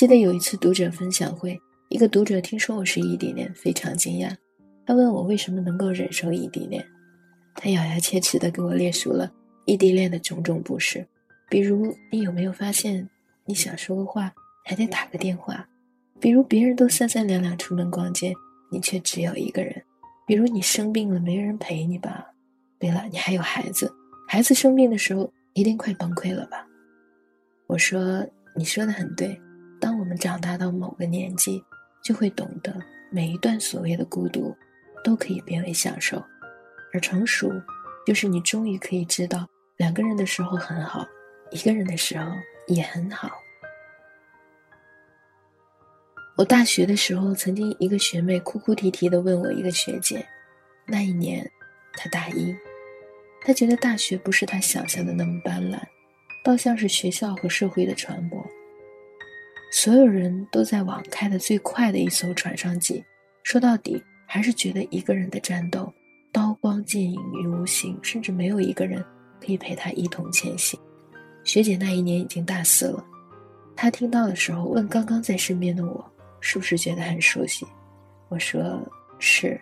记得有一次读者分享会，一个读者听说我是异地恋，非常惊讶。他问我为什么能够忍受异地恋，他咬牙切齿地给我列出了异地恋的种种不适，比如你有没有发现，你想说个话还得打个电话；比如别人都三三两两出门逛街，你却只有一个人；比如你生病了没人陪你吧？对了，你还有孩子，孩子生病的时候一定快崩溃了吧？我说你说的很对，当我们长大到某个年纪，就会懂得每一段所谓的孤独。都可以变为享受，而成熟，就是你终于可以知道，两个人的时候很好，一个人的时候也很好。我大学的时候，曾经一个学妹哭哭啼啼的问我一个学姐，那一年，她大一，她觉得大学不是她想象的那么斑斓，倒像是学校和社会的船舶，所有人都在往开的最快的一艘船上挤，说到底。还是觉得一个人的战斗，刀光剑影于无形，甚至没有一个人可以陪他一同前行。学姐那一年已经大四了，她听到的时候问刚刚在身边的我，是不是觉得很熟悉？我说是，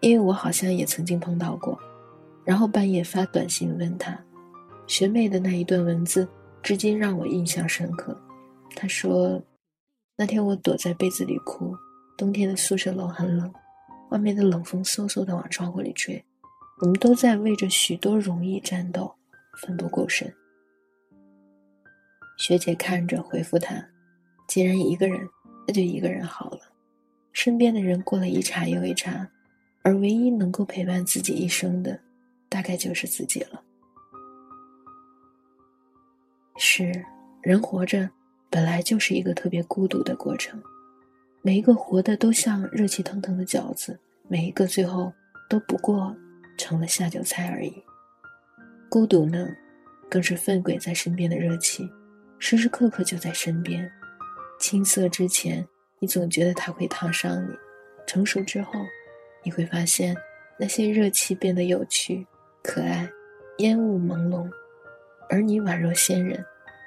因为我好像也曾经碰到过。然后半夜发短信问她，学妹的那一段文字至今让我印象深刻。她说，那天我躲在被子里哭，冬天的宿舍楼很冷。外面的冷风嗖嗖的往窗户里吹，我们都在为着许多容易战斗，奋不顾身。学姐看着回复他：“既然一个人，那就一个人好了。身边的人过了一茬又一茬，而唯一能够陪伴自己一生的，大概就是自己了。”是，人活着本来就是一个特别孤独的过程。每一个活的都像热气腾腾的饺子，每一个最后都不过成了下酒菜而已。孤独呢，更是奋鬼在身边的热气，时时刻刻就在身边。青涩之前，你总觉得它会烫伤你；成熟之后，你会发现那些热气变得有趣、可爱，烟雾朦胧，而你宛若仙人，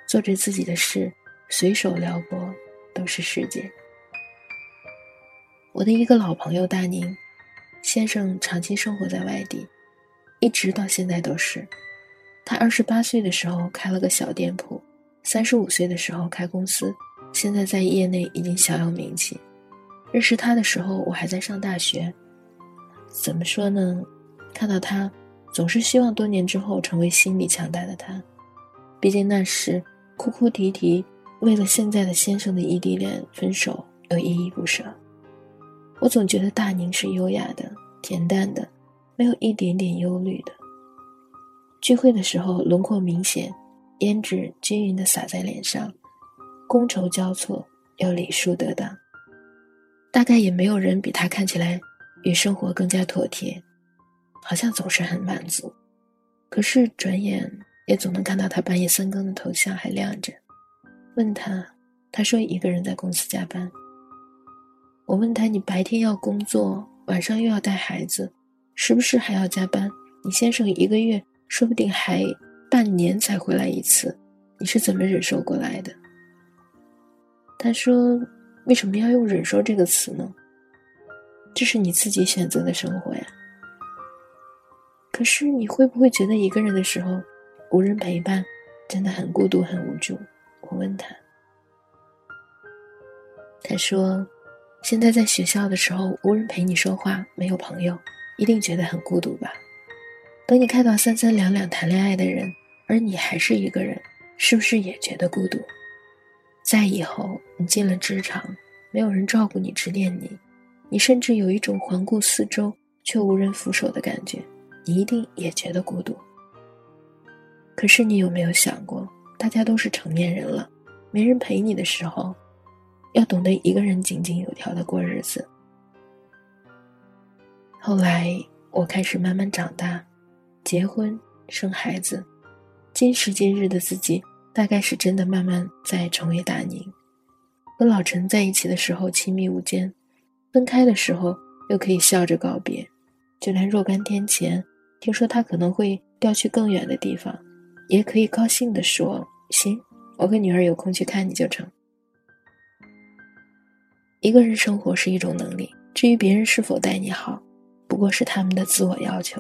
做着自己的事，随手撩拨都是世界。我的一个老朋友大宁，先生长期生活在外地，一直到现在都是。他二十八岁的时候开了个小店铺，三十五岁的时候开公司，现在在业内已经小有名气。认识他的时候，我还在上大学。怎么说呢？看到他，总是希望多年之后成为心理强大的他。毕竟那时哭哭啼啼，为了现在的先生的异地恋分手，又依依不舍。我总觉得大宁是优雅的、恬淡的，没有一点点忧虑的。聚会的时候，轮廓明显，胭脂均匀的洒在脸上，觥筹交错又礼数得当。大概也没有人比他看起来与生活更加妥帖，好像总是很满足。可是转眼也总能看到他半夜三更的头像还亮着。问他，他说一个人在公司加班。我问他：“你白天要工作，晚上又要带孩子，是不是还要加班？你先生一个月说不定还半年才回来一次，你是怎么忍受过来的？”他说：“为什么要用‘忍受’这个词呢？这是你自己选择的生活呀。可是你会不会觉得一个人的时候，无人陪伴，真的很孤独、很无助？”我问他，他说。现在在学校的时候，无人陪你说话，没有朋友，一定觉得很孤独吧？等你看到三三两两谈恋爱的人，而你还是一个人，是不是也觉得孤独？在以后你进了职场，没有人照顾你、指点你，你甚至有一种环顾四周却无人扶手的感觉，你一定也觉得孤独。可是你有没有想过，大家都是成年人了，没人陪你的时候？要懂得一个人井井有条的过日子。后来我开始慢慢长大，结婚生孩子，今时今日的自己，大概是真的慢慢在成为大宁。和老陈在一起的时候亲密无间，分开的时候又可以笑着告别。就连若干天前听说他可能会调去更远的地方，也可以高兴地说：“行，我和女儿有空去看你就成。”一个人生活是一种能力，至于别人是否待你好，不过是他们的自我要求。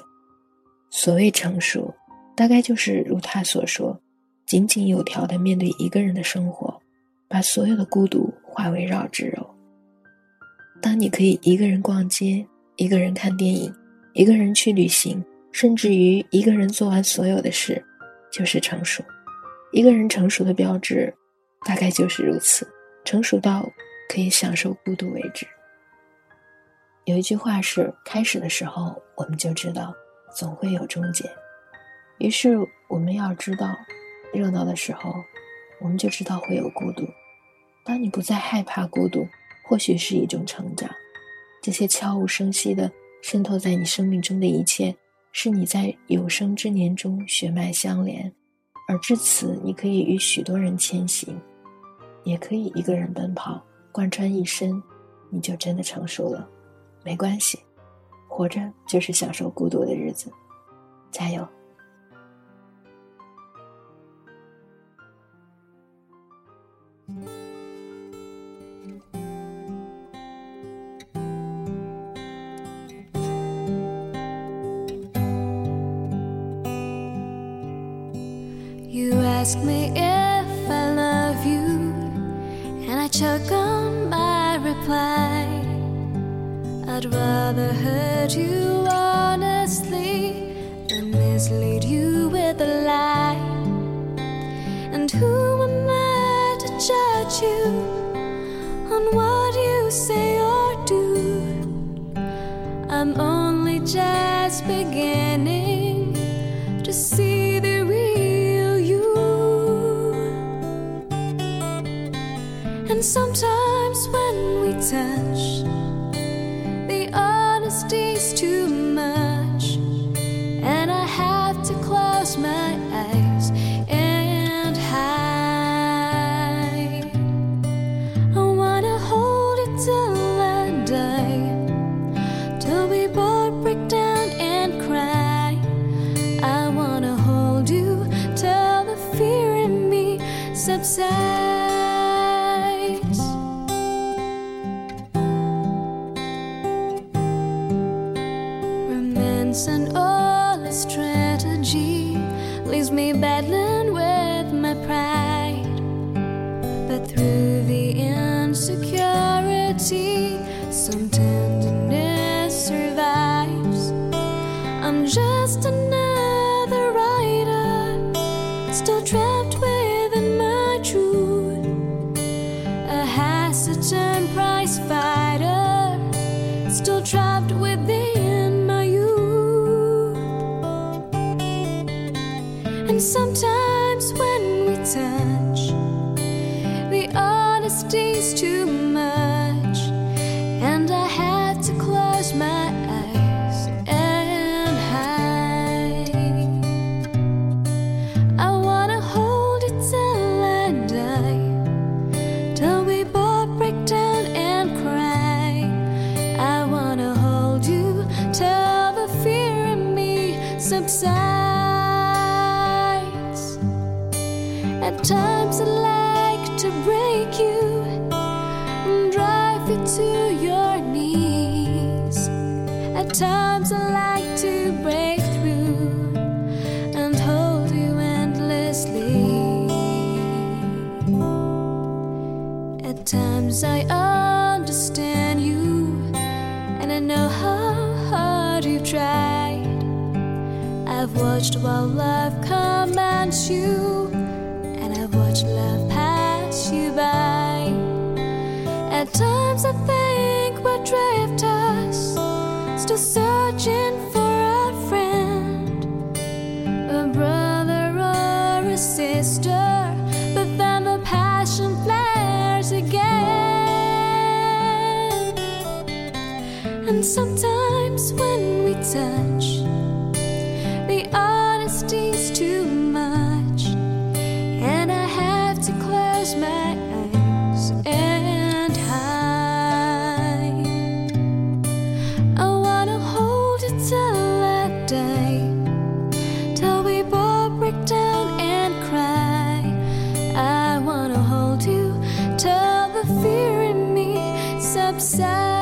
所谓成熟，大概就是如他所说，井井有条的面对一个人的生活，把所有的孤独化为绕指柔。当你可以一个人逛街，一个人看电影，一个人去旅行，甚至于一个人做完所有的事，就是成熟。一个人成熟的标志，大概就是如此，成熟到可以享受孤独为止。有一句话是：开始的时候，我们就知道，总会有终结。于是我们要知道，热闹的时候，我们就知道会有孤独。当你不再害怕孤独。或许是一种成长，这些悄无声息的渗透在你生命中的一切，是你在有生之年中血脉相连，而至此，你可以与许多人前行，也可以一个人奔跑，贯穿一生，你就真的成熟了。没关系，活着就是享受孤独的日子，加油。Ask me if I love you, and I choke on my reply. I'd rather hurt you honestly than mislead you with a lie. And who am I to judge you on what you say or do? I'm only just beginning sometimes when we touch, the honesty's too much. And I have to close my eyes and hide. I wanna hold it till I die, till we both break down and cry. I wanna hold you till the fear in me subsides. Insecurity, some tenderness survives. I'm just another writer, still trapped within my truth. A hesitant prize fighter, still trapped within. My youth. And sometimes At times I like to break through and hold you endlessly. At times I understand you and I know how hard you've tried. I've watched while love commands you and I've watched love pass you by. At times I upset.